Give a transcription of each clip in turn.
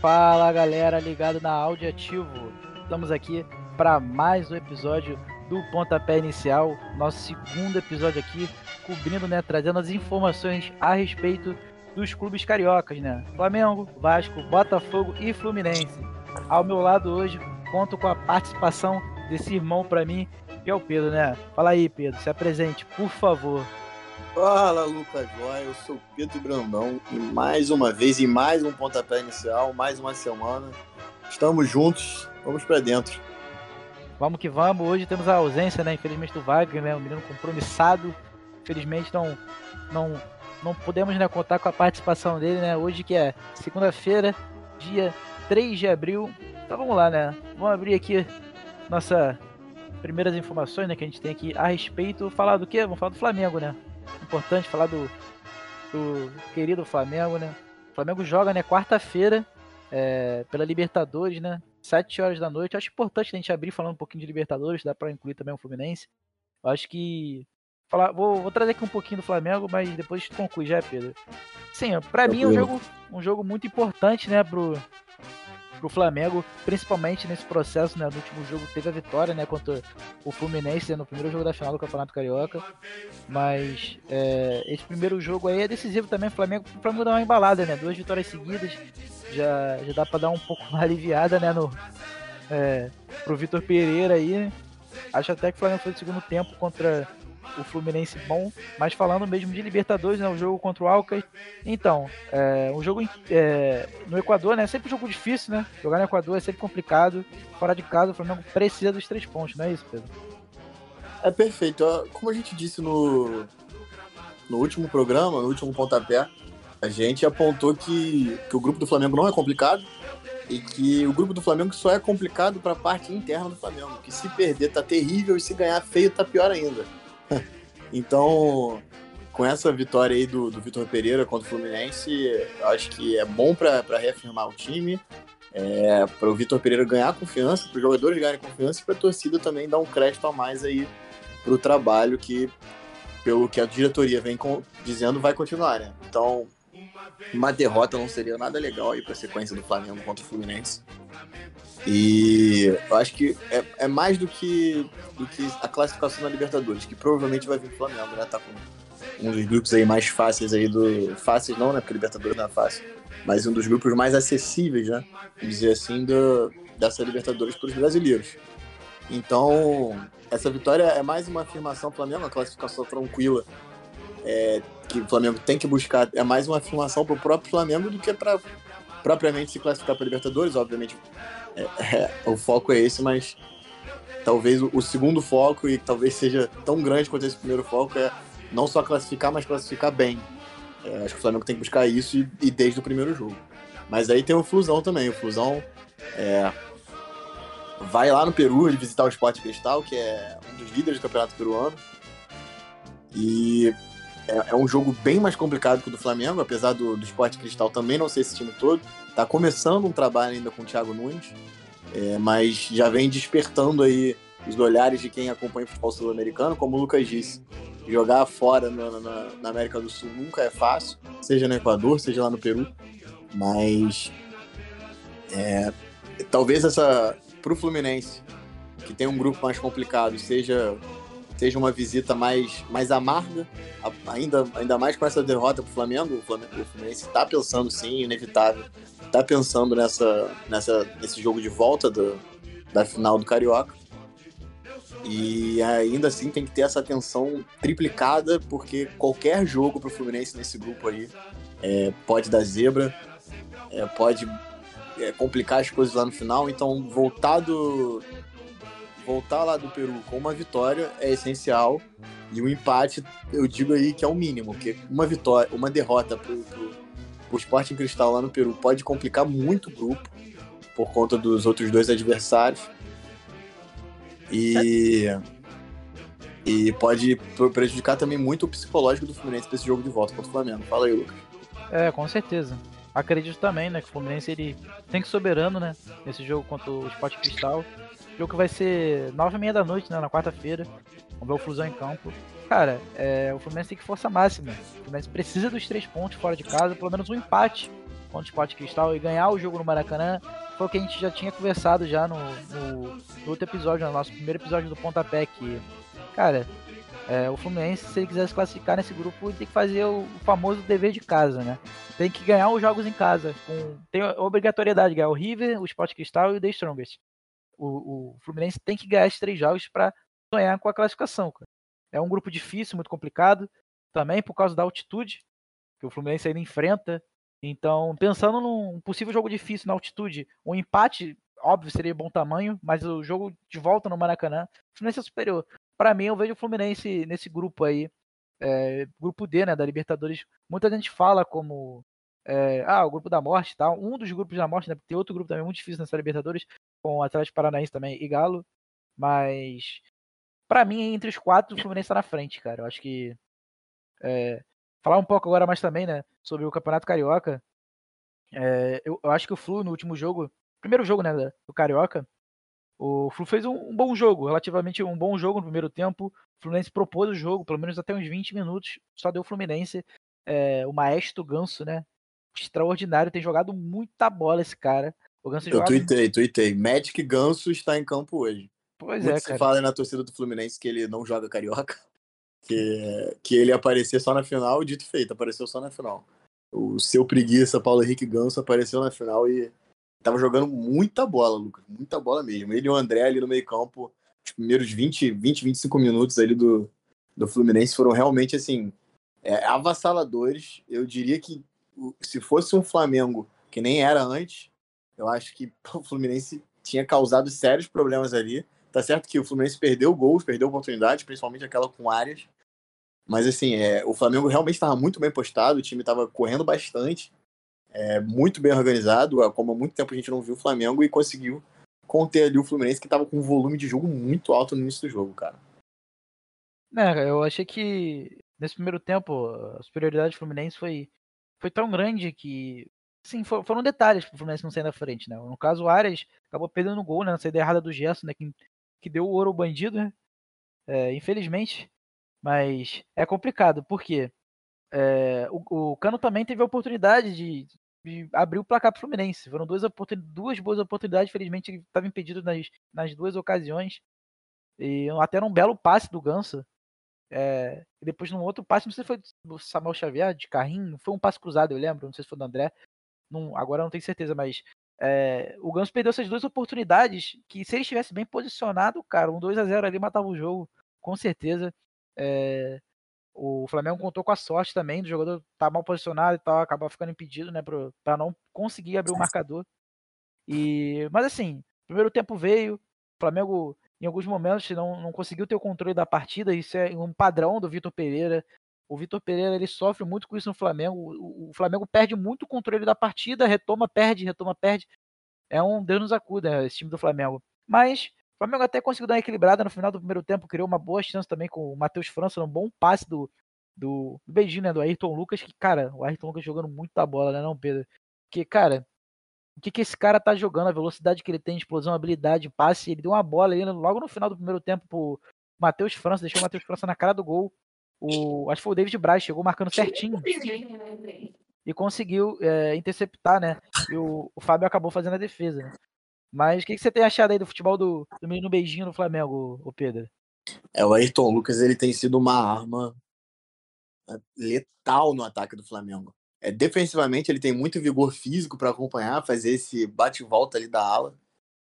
Fala galera, ligado na Áudio Ativo. Estamos aqui para mais um episódio do Pontapé Inicial, nosso segundo episódio aqui, cobrindo, né, trazendo as informações a respeito dos clubes cariocas, né? Flamengo, Vasco, Botafogo e Fluminense. Ao meu lado hoje, conto com a participação desse irmão para mim, que é o Pedro, né? Fala aí, Pedro, se apresente, por favor. Fala, Lucas Joy, eu sou Pedro Brandão e mais uma vez, em mais um pontapé inicial, mais uma semana, estamos juntos, vamos para dentro. Vamos que vamos, hoje temos a ausência, né, infelizmente, do Wagner, né, um menino compromissado, infelizmente não, não, não podemos né, contar com a participação dele, né, hoje que é segunda-feira, dia 3 de abril, então vamos lá, né, vamos abrir aqui nossa primeiras informações, né, que a gente tem aqui a respeito, falar do que? Vamos falar do Flamengo, né, importante falar do, do querido Flamengo, né? O Flamengo joga, né, quarta-feira, é, pela Libertadores, né? 7 horas da noite. Eu acho importante a gente abrir falando um pouquinho de Libertadores, dá para incluir também o Fluminense. Eu acho que. Falar, vou, vou, trazer aqui um pouquinho do Flamengo, mas depois conclui já, Pedro. Sim, para mim é um jogo, um jogo muito importante, né, pro, pro Flamengo, principalmente nesse processo, né? No último jogo teve a vitória, né? Contra o Fluminense, no primeiro jogo da final do Campeonato Carioca. Mas é, esse primeiro jogo aí é decisivo também. O Flamengo, o Flamengo dá uma embalada, né? Duas vitórias seguidas. Já, já dá para dar um pouco uma aliviada, né? No, é, pro Vitor Pereira aí. Né? Acho até que o Flamengo foi no segundo tempo contra o Fluminense bom, mas falando mesmo de Libertadores, né, o jogo contra o Alcas. Então, é, um jogo é, no Equador, né, sempre um jogo difícil, né? Jogar no Equador é sempre complicado. Fora de casa, o Flamengo precisa dos três pontos, não é isso, Pedro? É perfeito. Como a gente disse no, no último programa, no último pontapé, a gente apontou que, que o grupo do Flamengo não é complicado e que o grupo do Flamengo só é complicado para a parte interna do Flamengo. Que se perder tá terrível e se ganhar feio tá pior ainda. então, com essa vitória aí do, do Vitor Pereira contra o Fluminense, acho que é bom para reafirmar o time, é, para o Vitor Pereira ganhar confiança, para os jogadores ganharem confiança e para a torcida também dar um crédito a mais aí para o trabalho que, pelo que a diretoria vem com, dizendo, vai continuar, né? Então, uma derrota não seria nada legal aí para a sequência do Flamengo contra o Fluminense. E eu acho que é, é mais do que, do que a classificação na Libertadores, que provavelmente vai vir o Flamengo, né? Tá com um dos grupos aí mais fáceis aí do. Fáceis não, né? Porque Libertadores não é fácil. Mas um dos grupos mais acessíveis, né? Dizer assim, do, dessa Libertadores para os brasileiros. Então, essa vitória é mais uma afirmação do Flamengo, uma classificação tranquila. É, que o Flamengo tem que buscar. É mais uma afirmação para o próprio Flamengo do que para propriamente se classificar para Libertadores. Obviamente, é, é, o foco é esse, mas talvez o, o, segundo foco, e talvez seja tão grande quanto esse primeiro foco, é não só classificar, mas classificar bem. É, acho que o Flamengo tem que buscar isso e, e, desde o primeiro jogo. Mas aí tem o Flusão também. O Flusão é, vai lá no Peru visitar o Sport Cristal, que é um dos líderes do campeonato peruano. E é, é, um jogo bem mais complicado que o do Flamengo, apesar do, do Sport Cristal também não ser esse time todo. Tá começando um trabalho ainda com o Thiago Nunes, é, mas já vem despertando aí os olhares de quem acompanha o futebol sul-americano, como o Lucas disse. Jogar fora na, na, na, América do Sul nunca é fácil, seja no Equador, seja lá no Peru. Mas é, talvez essa pro Fluminense, que tem um grupo mais complicado, seja seja uma visita mais, mais amarga, ainda, ainda mais com essa derrota para o Flamengo. O Fluminense está pensando, sim, inevitável, está pensando nessa, nessa, nesse jogo de volta do, da final do Carioca. E ainda assim tem que ter essa atenção triplicada, porque qualquer jogo para o Fluminense nesse grupo aí é, pode dar zebra, é, pode é, complicar as coisas lá no final. Então, voltado voltar lá do Peru com uma vitória é essencial e o um empate eu digo aí que é o mínimo, porque uma vitória, uma derrota pro, pro, pro Sporting Cristal lá no Peru pode complicar muito o grupo por conta dos outros dois adversários e e pode prejudicar também muito o psicológico do Fluminense para esse jogo de volta contra o Flamengo. Fala aí, Lucas. É, com certeza. acredito também, né, que o Fluminense ele tem que soberano, né, nesse jogo contra o Sport Cristal. Jogo que vai ser nove e meia da noite, né, na quarta-feira. Vamos ver o Flusão em campo. Cara, é, o Fluminense tem que força máxima. O Fluminense precisa dos três pontos fora de casa, pelo menos um empate contra o Sport Cristal e ganhar o jogo no Maracanã. Foi o que a gente já tinha conversado já no, no, no outro episódio, no nosso primeiro episódio do Pontapé, que, cara, é, o Fluminense, se ele quiser se classificar nesse grupo, tem que fazer o, o, famoso dever de casa, né? Tem que ganhar os jogos em casa. Com, tem obrigatoriedade de ganhar o River, o Sport Cristal e o The Strongest. O, o Fluminense tem que ganhar esses três jogos para sonhar com a classificação. Cara. É um grupo difícil, muito complicado, também por causa da altitude que o Fluminense ainda enfrenta. Então, pensando num possível jogo difícil na altitude, um empate, óbvio, seria bom tamanho, mas o jogo de volta no Maracanã, o Fluminense é superior. Para mim, eu vejo o Fluminense nesse grupo aí, é, grupo D, né, da Libertadores. Muita gente fala como é, ah, o grupo da morte tal. Um dos grupos da morte, né? Tem outro grupo também muito difícil nessa Libertadores, com o Atlético Paranaense também e Galo. Mas, para mim, entre os quatro, o Fluminense tá na frente, cara. Eu acho que. É, falar um pouco agora mais também, né? Sobre o Campeonato Carioca. É, eu, eu, acho que o Flu no último jogo, primeiro jogo, né, do Carioca, o Flu fez um, um, bom jogo, relativamente um bom jogo no primeiro tempo. O Fluminense propôs o jogo, pelo menos até uns 20 minutos, só deu o Fluminense. É, o maestro Ganso, né? Extraordinário, tem jogado muita bola esse cara. O Ganso Eu jogado... tuitei, tuitei. Magic Ganso está em campo hoje. Pois Muito é, cara. se fala na torcida do Fluminense que ele não joga carioca. Que, que ele aparecer só na final, dito feito, apareceu só na final. O seu preguiça, Paulo Henrique Ganso, apareceu na final e tava jogando muita bola, Lucas. Muita bola mesmo. Ele e o André ali no meio campo, os primeiros 20, 20 25 minutos ali do, do Fluminense foram realmente, assim, é, avassaladores. Eu diria que se fosse um Flamengo que nem era antes, eu acho que o Fluminense tinha causado sérios problemas ali. Tá certo que o Fluminense perdeu gols, perdeu oportunidades, principalmente aquela com áreas. Mas assim, é, o Flamengo realmente estava muito bem postado, o time estava correndo bastante, é, muito bem organizado, como há muito tempo a gente não viu o Flamengo, e conseguiu conter ali o Fluminense, que estava com um volume de jogo muito alto no início do jogo, cara. É, eu achei que nesse primeiro tempo a superioridade do Fluminense foi, foi tão grande que Sim, foram detalhes pro Fluminense não sair da frente, né? No caso, o Arias acabou perdendo o gol, né? Na saída errada do Gerson, né? Que, que deu o ouro ao bandido, né? É, infelizmente. Mas é complicado, porque é, o, o, Cano também teve a oportunidade de, de abrir o placar pro Fluminense. Foram duas, duas boas oportunidades, felizmente ele estava impedido nas, nas duas ocasiões. E até um belo passe do Ganso. É, depois num outro passe, não sei se foi do Samuel Xavier, de carrinho, foi um passe cruzado, eu lembro, não sei se foi do André, não, agora não tenho certeza, mas é, o Ganso perdeu essas duas oportunidades que se ele estivesse bem posicionado, cara, um 2 a 0 ali matava o jogo, com certeza. É, o Flamengo contou com a sorte também do jogador estar tá mal posicionado e tal, acabar ficando impedido, né, para não conseguir abrir o marcador. E, mas assim, primeiro tempo veio, o Flamengo em alguns momentos não, não conseguiu ter o controle da partida, isso é um padrão do Vitor Pereira. O Vitor Pereira ele sofre muito com isso no Flamengo. O, o, Flamengo perde muito o controle da partida, retoma, perde, retoma, perde. É um Deus nos acuda esse time do Flamengo. Mas o Flamengo até conseguiu dar uma equilibrada no final do primeiro tempo, criou uma boa chance também com o Matheus França, um bom passe do, do, do beijinho, né, do Ayrton Lucas, que, cara, o Ayrton Lucas jogando muito da bola, né, não, Pedro? Que, cara, o que, que esse cara tá jogando, a velocidade que ele tem, explosão, habilidade, passe, ele deu uma bola ali logo no final do primeiro tempo pro Matheus França, deixou o Matheus França na cara do gol. O, acho que foi o David Braz, chegou marcando certinho. E conseguiu é, interceptar, né? E o, o Fábio acabou fazendo a defesa. Né? Mas o que, que, você tem achado aí do futebol do, do menino beijinho no Flamengo, o Pedro? É, o Ayrton Lucas, ele tem sido uma arma é, letal no ataque do Flamengo. É, defensivamente, ele tem muito vigor físico para acompanhar, fazer esse bate-volta ali da ala.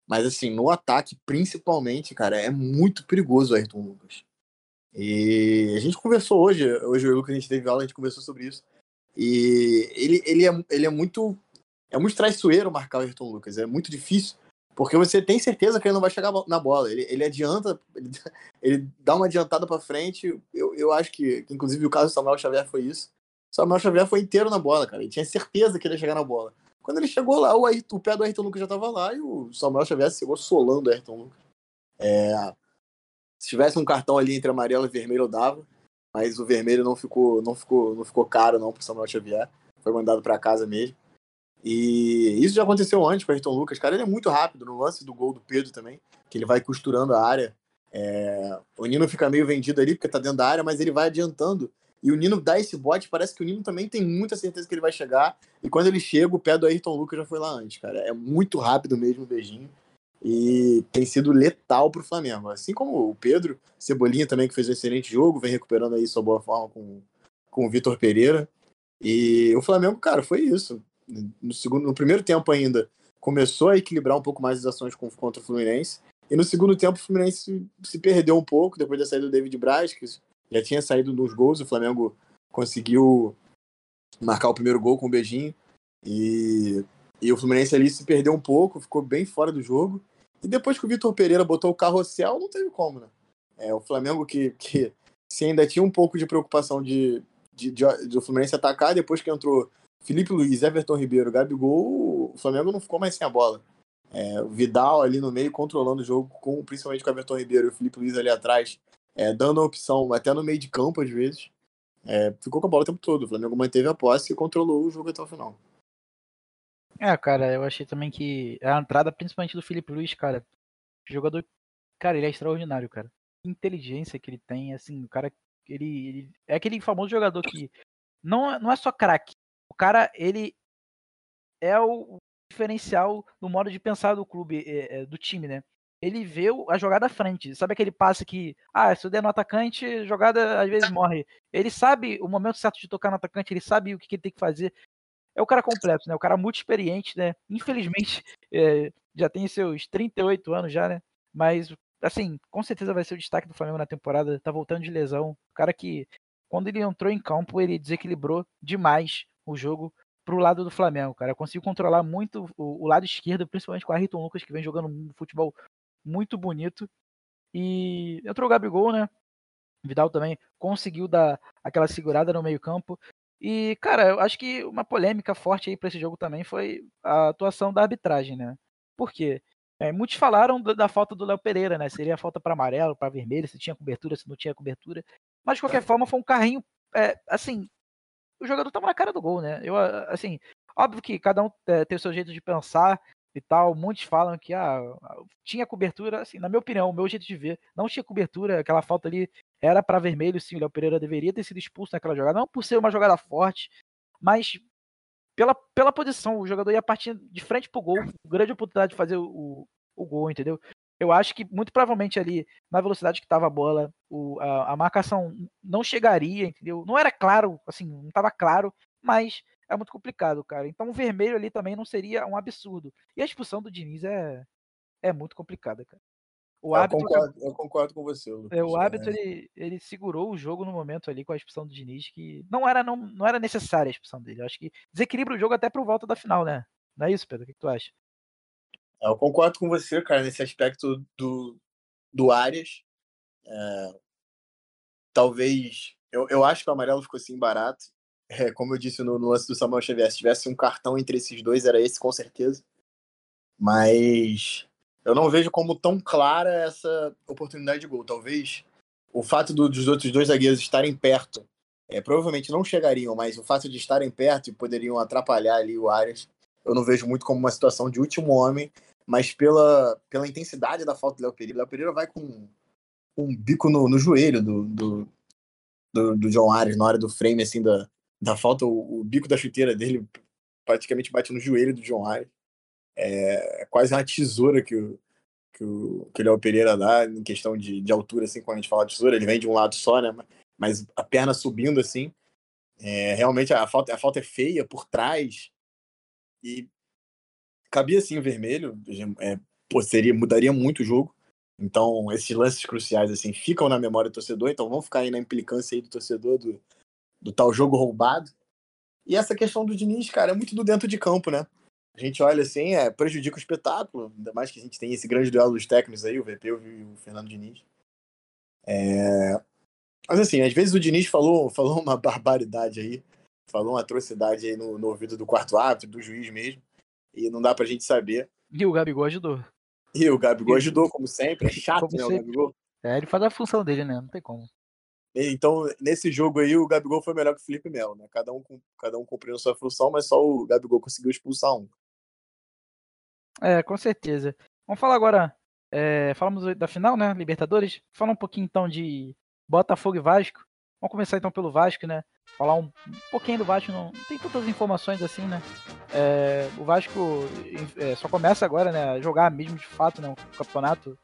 Mas, assim, no ataque, principalmente, cara, é muito perigoso o Ayrton Lucas. E a gente conversou hoje, hoje o Lucas, a gente teve aula, a gente conversou sobre isso. E ele, ele, é, ele é muito. É muito traiçoeiro marcar o Ayrton Lucas. É muito difícil. Porque você tem certeza que ele não vai chegar na bola. Ele, ele adianta, ele, ele dá uma adiantada para frente. Eu, eu acho que, inclusive, o caso do Samuel Xavier foi isso. O Samuel Xavier foi inteiro na bola, cara. Ele tinha certeza que ele ia chegar na bola. Quando ele chegou lá, o, Ayrton, o pé do Ayrton Lucas já tava lá e o Samuel Xavier chegou solando o Ayrton Lucas. É, se tivesse um cartão ali entre amarelo e vermelho, eu dava. Mas o vermelho não ficou, não ficou, não ficou caro não pro Samuel Xavier. Foi mandado para casa mesmo. E isso já aconteceu antes com o Ayrton Lucas, cara. Ele é muito rápido no lance do gol do Pedro também, que ele vai costurando a área. É... O Nino fica meio vendido ali porque tá dentro da área, mas ele vai adiantando. E o Nino dá esse bote, parece que o Nino também tem muita certeza que ele vai chegar. E quando ele chega, o pé do Ayrton Lucas já foi lá antes, cara. É muito rápido mesmo o beijinho. E tem sido letal pro Flamengo. Assim como o Pedro, Cebolinha também, que fez um excelente jogo, vem recuperando aí sua boa forma com, com o Vitor Pereira. E o Flamengo, cara, foi isso. No, segundo, no primeiro tempo ainda, começou a equilibrar um pouco mais as ações contra o Fluminense. E no segundo tempo, o Fluminense se perdeu um pouco depois da saída do David Braz, que já tinha saído dos gols. O Flamengo conseguiu marcar o primeiro gol com um beijinho. E, e o Fluminense ali se perdeu um pouco, ficou bem fora do jogo. E depois que o Vitor Pereira botou o carrossel, não teve como, né? É, o Flamengo que, que se ainda tinha um pouco de preocupação de, de, de, de o Fluminense atacar, depois que entrou Felipe Luiz, Everton Ribeiro, Gabigol, o Flamengo não ficou mais sem a bola. É, o Vidal ali no meio controlando o jogo, com, principalmente com o Everton Ribeiro e o Felipe Luiz ali atrás, é, dando a opção até no meio de campo às vezes. É, ficou com a bola o tempo todo. O Flamengo manteve a posse e controlou o jogo até o final. É, cara, eu achei também que a entrada, principalmente do Felipe Luiz, cara, jogador, cara, ele é extraordinário, cara. Inteligência que ele tem, assim, o cara, ele, ele é aquele famoso jogador que não, não é só craque, o cara, ele é o diferencial no modo de pensar do clube, é, é, do time, né? Ele vê a jogada à frente. Sabe aquele passe que, ah, se eu der no atacante, jogada às vezes morre. Ele sabe o momento certo de tocar no atacante, ele sabe o que ele tem que fazer. É o cara completo, né? O cara muito experiente, né? Infelizmente, é, já tem seus 38 anos já, né? Mas, assim, com certeza vai ser o destaque do Flamengo na temporada. Tá voltando de lesão. O cara que, quando ele entrou em campo, ele desequilibrou demais o jogo pro lado do Flamengo, cara. Conseguiu controlar muito o, o lado esquerdo, principalmente com o Ayrton Lucas, que vem jogando um futebol muito bonito. E entrou o Gabigol, né? Vidal também conseguiu dar aquela segurada no meio-campo. E, cara, eu acho que uma polêmica forte aí para esse jogo também foi a atuação da arbitragem, né? Por quê? É, muitos falaram da, da falta do Léo Pereira, né? Seria falta para amarelo, para vermelho, se tinha cobertura, se não tinha cobertura. Mas de qualquer forma, foi um carrinho, é, assim, o jogador tava na cara do gol, né? Eu, assim, óbvio que cada um é, tem o seu jeito de pensar e tal. Muitos falam que ah, tinha cobertura, assim, na minha opinião, o meu jeito de ver, não tinha cobertura, aquela falta ali era para vermelho, sim, o Léo Pereira deveria ter sido expulso naquela jogada, não por ser uma jogada forte, mas pela, pela posição, o jogador ia partir de frente pro gol, grande oportunidade de fazer o, o gol, entendeu? eu acho que muito provavelmente ali, na velocidade que estava a bola, o, a, a, marcação não chegaria, entendeu? Não era claro, assim, não estava claro, mas é muito complicado, cara. Então o vermelho ali também não seria um absurdo. E a expulsão do Diniz é, é muito complicada, cara. O eu, árbitro, concordo, eu concordo com você, Lucas. É, o árbitro, é. ele, ele segurou o jogo no momento ali com a expulsão do Diniz, que não era, não, não era necessária a expulsão dele. Eu acho que desequilibra o jogo até pro volta da final, né? Não é isso, Pedro? O que tu acha? Eu concordo com você, cara, nesse aspecto do, do Arias. É, talvez. Eu, eu acho que o amarelo ficou assim barato. É, como eu disse no, no lance do Samuel Xavier, se tivesse um cartão entre esses dois, era esse com certeza. Mas eu não vejo como tão clara essa oportunidade de gol. Talvez o fato do, dos outros dois zagueiros estarem perto, é, provavelmente não chegariam, mas o fato de estarem perto e poderiam atrapalhar ali o Arias, eu não vejo muito como uma situação de último homem mas pela, pela intensidade da falta do Léo Pereira, Léo Pereira vai com um bico no, no joelho do, do, do, do, John Ares na hora do frame, assim, da, da falta, o, o, bico da chuteira dele praticamente bate no joelho do John Ares. É, é quase uma tesoura que o, que o, que o Léo Pereira dá em questão de, de altura, assim, quando a gente fala tesoura, ele vem de um lado só, né? Mas a perna subindo, assim, é, realmente a falta, a falta é feia por trás e cabia sim o vermelho, é, pô, seria, mudaria muito o jogo. Então, esses lances cruciais assim ficam na memória do torcedor, então vão ficar aí na implicância aí do torcedor do, do tal jogo roubado. E essa questão do Diniz, cara, é muito do dentro de campo, né? A gente olha assim, é, prejudica o espetáculo, ainda mais que a gente tem esse grande duelo dos técnicos aí, o VP e o Fernando Diniz. É... Mas assim, às vezes o Diniz falou, falou uma barbaridade aí, falou uma atrocidade aí no, no ouvido do quarto árbitro, do juiz mesmo e não dá pra gente saber. E o Gabigol ajudou. E o Gabigol ajudou, como sempre. É chato, como né, sempre. o Gabigol? É, ele faz a função dele, né? Não tem como. Então, nesse jogo aí, o Gabigol foi melhor que o Felipe Melo, né? Cada um, cada um cumprindo sua função, mas só o Gabigol conseguiu expulsar um. É, com certeza. Vamos falar agora. É, falamos da final, né? Libertadores. Falar um pouquinho então de Botafogo e Vasco. Vamos começar então pelo Vasco, né? Falar um, pouquinho do Vasco, não, não, tem tantas informações assim, né? É, o Vasco é, só começa agora, né? A jogar mesmo de fato, né? O campeonato.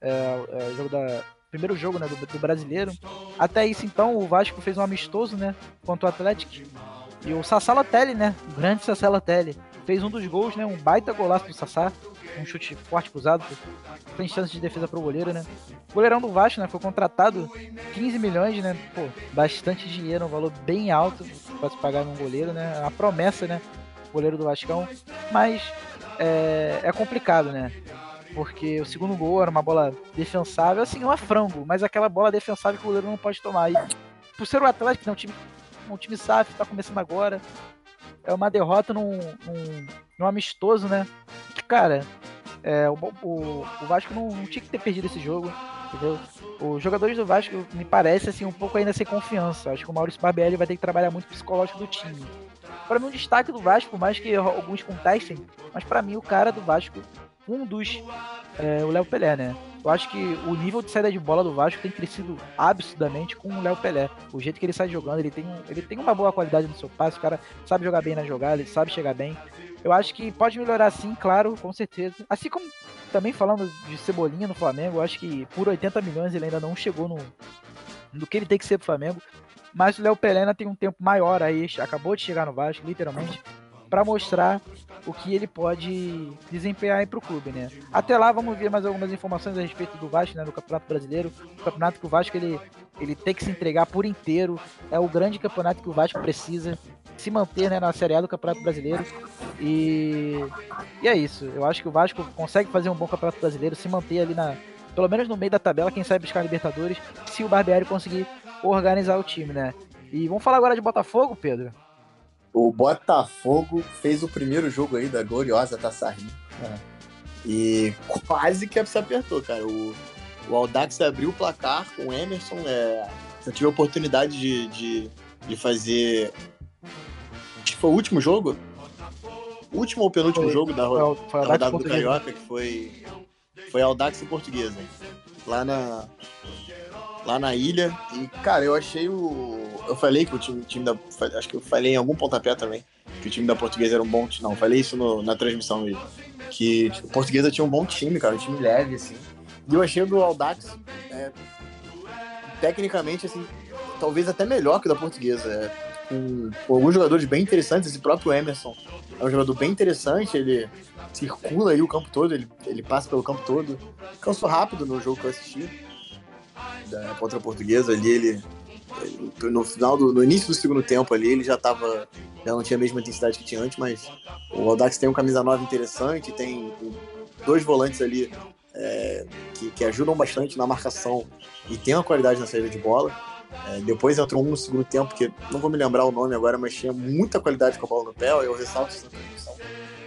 É, é, jogo da, primeiro jogo né, do, do, brasileiro. Até isso, então, o Vasco fez um amistoso, né? Contra o Atlético. E o Sassá Lotelli, né? O grande Sassá Lotelli. Fez um dos gols, né? Um baita golaço do Sassá. Um chute forte cruzado. Tem chance de defesa pro goleiro, né? O goleirão do Vasco, né? Foi contratado 15 milhões, né? Pô, bastante dinheiro, um valor bem alto para se pagar num goleiro, né? A promessa, né? Goleiro do Vascão. Mas é, é complicado, né? Porque o segundo gol era uma bola defensável, assim, não é frango, mas aquela bola defensável que o goleiro não pode tomar. E por ser o Atlético, que é um time, um time SAF, tá começando agora, é uma derrota num, num, num amistoso, né? Que, cara, é, o, o, o, Vasco não, não, tinha que ter perdido esse jogo, entendeu? Os jogadores do Vasco, me parece, assim, um pouco ainda sem confiança. Acho que o Maurício Barbieri vai ter que trabalhar muito o psicológico do time. Para mim, um destaque do Vasco, por mais que alguns contestem, mas para mim, o cara do Vasco um dos é, o Léo Pelé, né? Eu acho que o nível de saída de bola do Vasco tem crescido absurdamente com o Léo Pelé. O jeito que ele sai jogando, ele tem, ele tem uma boa qualidade no seu passe, o cara sabe jogar bem na jogada, ele sabe chegar bem. Eu acho que pode melhorar sim, claro, com certeza. Assim como também falando de Cebolinha no Flamengo, eu acho que por 80 milhões ele ainda não chegou no, no que ele tem que ser pro Flamengo. Mas o Léo Pelé ainda tem um tempo maior aí, acabou de chegar no Vasco, literalmente para mostrar o que ele pode desempenhar aí para o clube, né? Até lá vamos ver mais algumas informações a respeito do Vasco, né, do Campeonato Brasileiro, o campeonato que o Vasco ele ele tem que se entregar por inteiro, é o grande campeonato que o Vasco precisa se manter né, na Série A do Campeonato Brasileiro. E, e é isso. Eu acho que o Vasco consegue fazer um bom Campeonato Brasileiro, se manter ali na, pelo menos no meio da tabela, quem sabe buscar Libertadores, se o Barbieri conseguir organizar o time, né? E vamos falar agora de Botafogo, Pedro. O Botafogo fez o primeiro jogo aí da gloriosa Taça Rio. É. E quase que se apertou, cara. O, o Aldax abriu o placar com o Emerson. É, eu tive a oportunidade de, de, de fazer. Acho que foi o último jogo. O último ou penúltimo foi, jogo da, foi, foi da rodada do Carioca, que foi, foi Aldax e Portuguesa. Lá na, lá na ilha. E, cara, eu achei o. Eu falei que o time, time da. Acho que eu falei em algum pontapé também. Que o time da portuguesa era um bom time. Não, falei isso no, na transmissão mesmo. Que tipo, portuguesa tinha um bom time, cara. Um time leve, assim. E eu achei do Aldax, é, tecnicamente, assim, talvez até melhor que o da portuguesa. É, com, com, alguns jogadores bem interessantes. Esse próprio Emerson é um jogador bem interessante. Ele circula aí o campo todo, ele, ele passa pelo campo todo. Cansou rápido no jogo que eu assisti da, contra a portuguesa ali, ele, no final do, no início do segundo tempo ali, ele já estava já não tinha a mesma intensidade que tinha antes, mas o Audax tem um camisa 9 interessante, tem dois volantes ali é, que, que, ajudam bastante na marcação e tem uma qualidade na saída de bola. É, depois entrou um no segundo tempo, que não vou me lembrar o nome agora, mas tinha muita qualidade com a bola no pé, eu ressalto essa transmissão.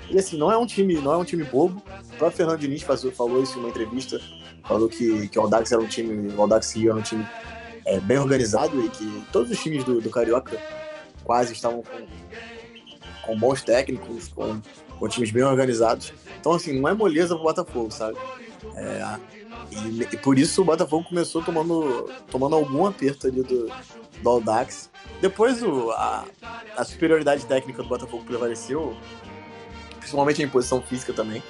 E assim, não é um time, não é um time bobo. O próprio Fernando Diniz falou isso em uma entrevista falou que, que o Audax era um time, o Audax Rio era um time é, bem organizado e que todos os times do, do Carioca quase estavam com, com bons técnicos, com, com times bem organizados. Então, assim, não é moleza pro Botafogo, sabe? É, e, e, por isso o Botafogo começou tomando, tomando algum aperto ali do, do Audax. Depois o, a, a superioridade técnica do Botafogo prevaleceu, principalmente a imposição física também.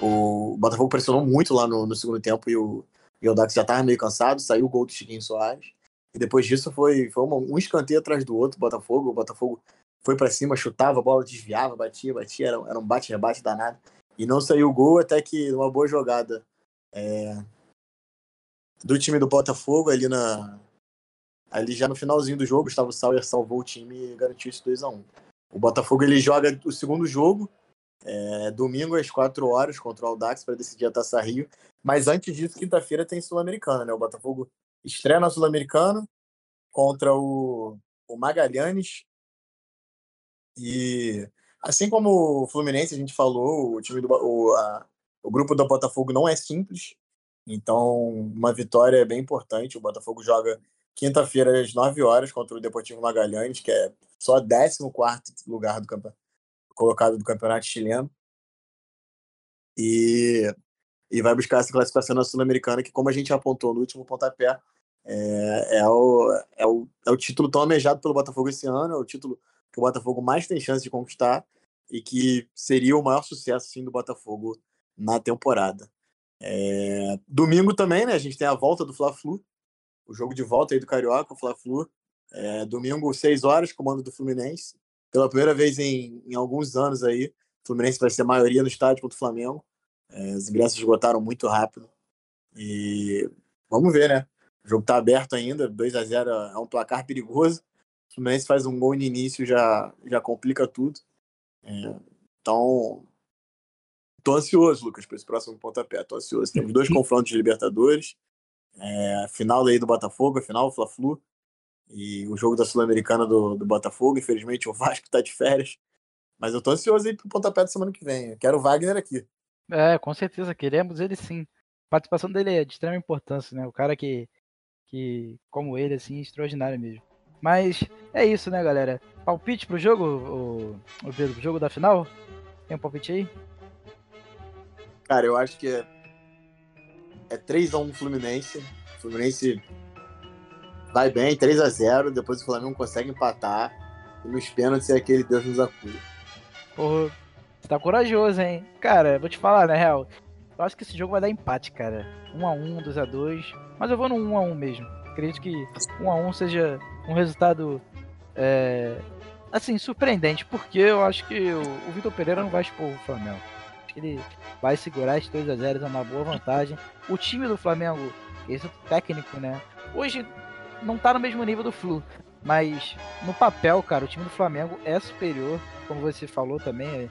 O Botafogo pressionou muito lá no, no segundo tempo e o, e o Dax já estava meio cansado, saiu o gol do Chiquinho Soares. E depois disso foi, foi uma, um escanteio atrás do outro, Botafogo. O Botafogo foi para cima, chutava, a bola desviava, batia, batia, era, era um bate-rebate danado. E não saiu o gol até que uma boa jogada é, do time do Botafogo ali na. Ali já no finalzinho do jogo, Gustavo Sauer salvou o time e garantiu esse 2x1. O Botafogo ele joga o segundo jogo, é, domingo às 4 horas contra o Aldax para decidir a Taça Rio. Mas antes disso, quinta-feira tem Sul-Americana, né? O Botafogo estreia na Sul-Americana contra o, o Magalhães. E assim como o Fluminense, a gente falou, o time do o, a, o grupo do Botafogo não é simples. Então, uma vitória é bem importante. O Botafogo joga quinta-feira às 9 horas contra o Deportivo Magalhães, que é só 14 lugar do campeonato, colocado do campeonato chileno. E, e vai buscar essa classificação na Sul-Americana, que, como a gente apontou no último pontapé, é, é, o, é, o, é o título tão almejado pelo Botafogo esse ano, é o título que o Botafogo mais tem chance de conquistar e que seria o maior sucesso sim, do Botafogo na temporada. É, domingo também, né? A gente tem a volta do Fla-Flu, o jogo de volta aí do Carioca, o Fla-Flu. É, domingo, 6 horas, comando do Fluminense. Pela primeira vez em, em alguns anos aí, o Fluminense vai ser a maioria no estádio contra o Flamengo. É, os ingressos esgotaram muito rápido. E vamos ver, né? O jogo tá aberto ainda, 2 a 0 é um placar perigoso. O Fluminense faz um gol no início, já, já complica tudo. É, então, tô ansioso, Lucas, para esse próximo pontapé. Tô ansioso. Temos dois confrontos de Libertadores. É, a final aí do Botafogo, a final, o Fla-Flu. E o jogo da Sul-Americana do, do Botafogo. Infelizmente, o Vasco tá de férias. Mas eu tô ansioso aí pro pontapé da semana que vem. Eu quero o Wagner aqui. É, com certeza. Queremos ele sim. A participação dele é de extrema importância, né? O cara que, que como ele, assim, é extraordinário mesmo. Mas é isso, né, galera? Palpite pro jogo, o, o Pedro, jogo da final? Tem um palpite aí? Cara, eu acho que é, é 3x1 Fluminense. Fluminense vai bem, 3x0. Depois o Flamengo consegue empatar. E nos pênaltis é aquele Deus nos acuda. Porra, você tá corajoso, hein? Cara, vou te falar, na real. Eu acho que esse jogo vai dar empate, cara. 1x1, 2x2. Mas eu vou no 1x1 mesmo. Acredito que 1x1 seja um resultado é, assim, surpreendente, porque eu acho que o, o Vitor Pereira não vai expor o Flamengo. Acho que ele vai segurar esse 2x0, é uma boa vantagem. O time do Flamengo, esse técnico, né? Hoje não tá no mesmo nível do Flu, mas no papel, cara, o time do Flamengo é superior, como você falou também.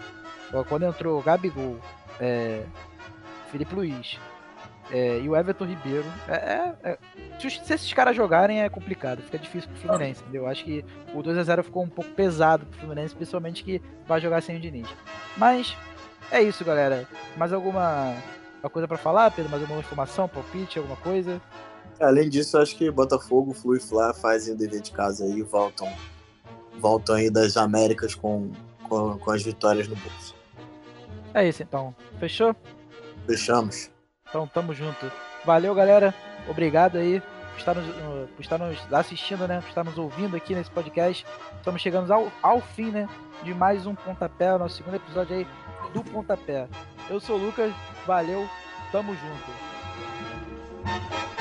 É, quando entrou Gabigol, é, Felipe Luiz, é, e o Everton Ribeiro. É, é, se, se, esses caras jogarem é complicado, fica difícil pro Fluminense, entendeu? Acho que o 2x0 ficou um pouco pesado pro Fluminense, principalmente que vai jogar sem o Diniz. Mas é isso, galera. Mais alguma uma coisa para falar, Pedro? Mais alguma informação, palpite, alguma coisa? Além disso, acho que Botafogo, Flu e Fla fazem o dever de casa aí e voltam, voltam aí das Américas com, com, com as vitórias no bolso. É isso então. Fechou? Fechamos. Então tamo junto. Valeu, galera. Obrigado aí por estar nos, por estar nos assistindo, né? Por estar nos ouvindo aqui nesse podcast. Estamos chegando ao, ao fim, né? De mais um Pontapé, nosso segundo episódio aí do Pontapé. Eu sou o Lucas, valeu, tamo junto.